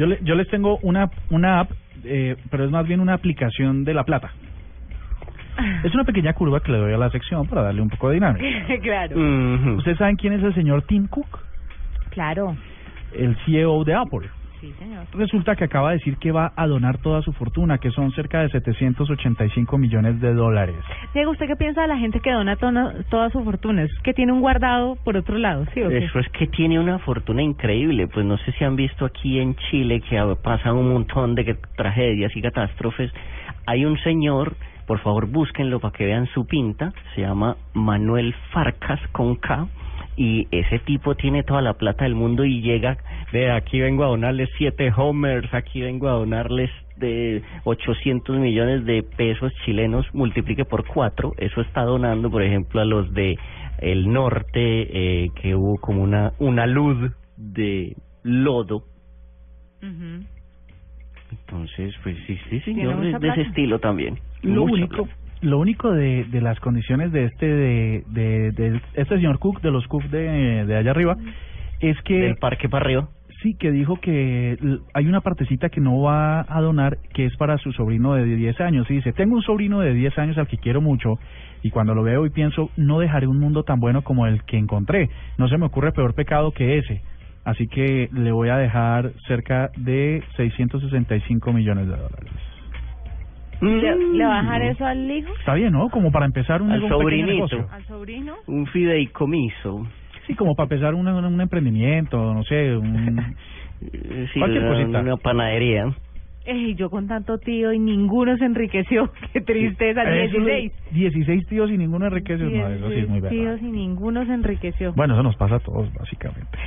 Yo, le- yo les tengo una, una app, eh, pero es más bien una aplicación de La Plata. Es una pequeña curva que le doy a la sección para darle un poco de dinámica. claro. ¿Ustedes saben quién es el señor Tim Cook? claro. El CEO de Apple. Resulta que acaba de decir que va a donar toda su fortuna, que son cerca de 785 millones de dólares. Diego, ¿usted qué piensa de la gente que dona toda, toda su fortuna? Es que tiene un guardado por otro lado, ¿sí o qué? Eso es que tiene una fortuna increíble. Pues no sé si han visto aquí en Chile que pasan un montón de que- tragedias y catástrofes. Hay un señor, por favor búsquenlo para que vean su pinta, se llama Manuel Farcas con K. Y ese tipo tiene toda la plata del mundo y llega, ve, aquí vengo a donarles siete homers, aquí vengo a donarles de 800 millones de pesos chilenos, multiplique por cuatro, eso está donando, por ejemplo, a los de el norte, eh, que hubo como una, una luz de lodo. Ujú. Entonces, pues sí, sí, señor, es de ese estilo también. Lo Mucha único, plata. lo único de, de las condiciones de este de, de, de este señor Cook, de los Cook de, de allá arriba, es que Del parque para arriba. Sí que dijo que hay una partecita que no va a donar que es para su sobrino de 10 años. Y dice, tengo un sobrino de 10 años al que quiero mucho y cuando lo veo y pienso, no dejaré un mundo tan bueno como el que encontré. No se me ocurre peor pecado que ese. Así que le voy a dejar cerca de 665 millones de dólares. ¿Le, Mm. le va a dejar eso al hijo? Está bien, ¿no? Como para empezar un, Al un. ¿Al sobrino? Un fideicomiso. Sí, como para empezar un, un, un emprendimiento, no sé, un... Sí, Cualquier una, cosita. una panadería. Ey, yo con tanto tío y ninguno se enriqueció. Qué tristeza, Eso de 16. 16 tíos y ninguno enriquece. No, eso sí es muy tíos verdad. y ninguno se enriqueció. Bueno, eso nos pasa a todos, básicamente.